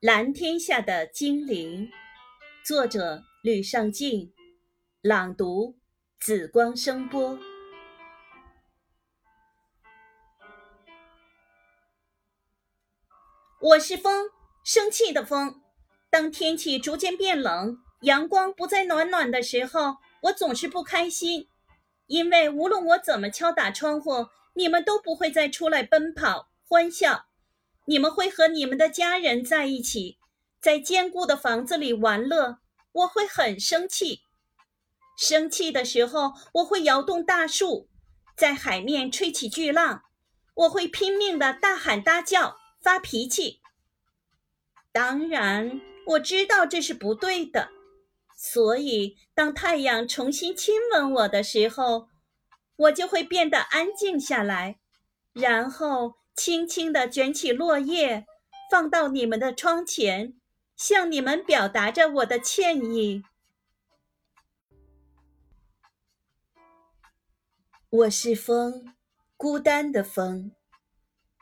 蓝天下的精灵，作者吕尚敬，朗读紫光声波。我是风，生气的风。当天气逐渐变冷，阳光不再暖暖的时候，我总是不开心，因为无论我怎么敲打窗户，你们都不会再出来奔跑欢笑。你们会和你们的家人在一起，在坚固的房子里玩乐。我会很生气，生气的时候我会摇动大树，在海面吹起巨浪。我会拼命的大喊大叫，发脾气。当然，我知道这是不对的，所以当太阳重新亲吻我的时候，我就会变得安静下来，然后。轻轻地卷起落叶，放到你们的窗前，向你们表达着我的歉意。我是风，孤单的风。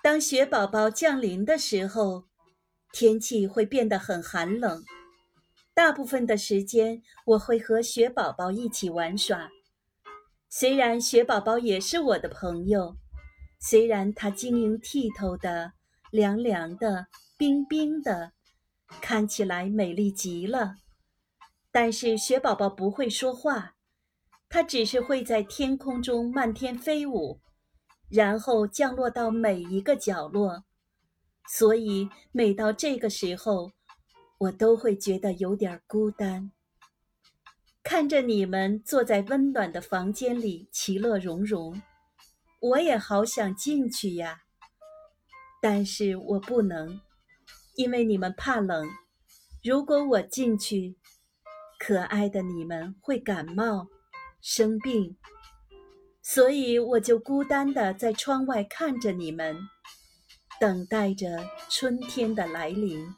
当雪宝宝降临的时候，天气会变得很寒冷。大部分的时间，我会和雪宝宝一起玩耍。虽然雪宝宝也是我的朋友。虽然它晶莹剔透的、凉凉的、冰冰的，看起来美丽极了，但是雪宝宝不会说话，它只是会在天空中漫天飞舞，然后降落到每一个角落。所以每到这个时候，我都会觉得有点孤单。看着你们坐在温暖的房间里，其乐融融。我也好想进去呀，但是我不能，因为你们怕冷。如果我进去，可爱的你们会感冒、生病，所以我就孤单的在窗外看着你们，等待着春天的来临。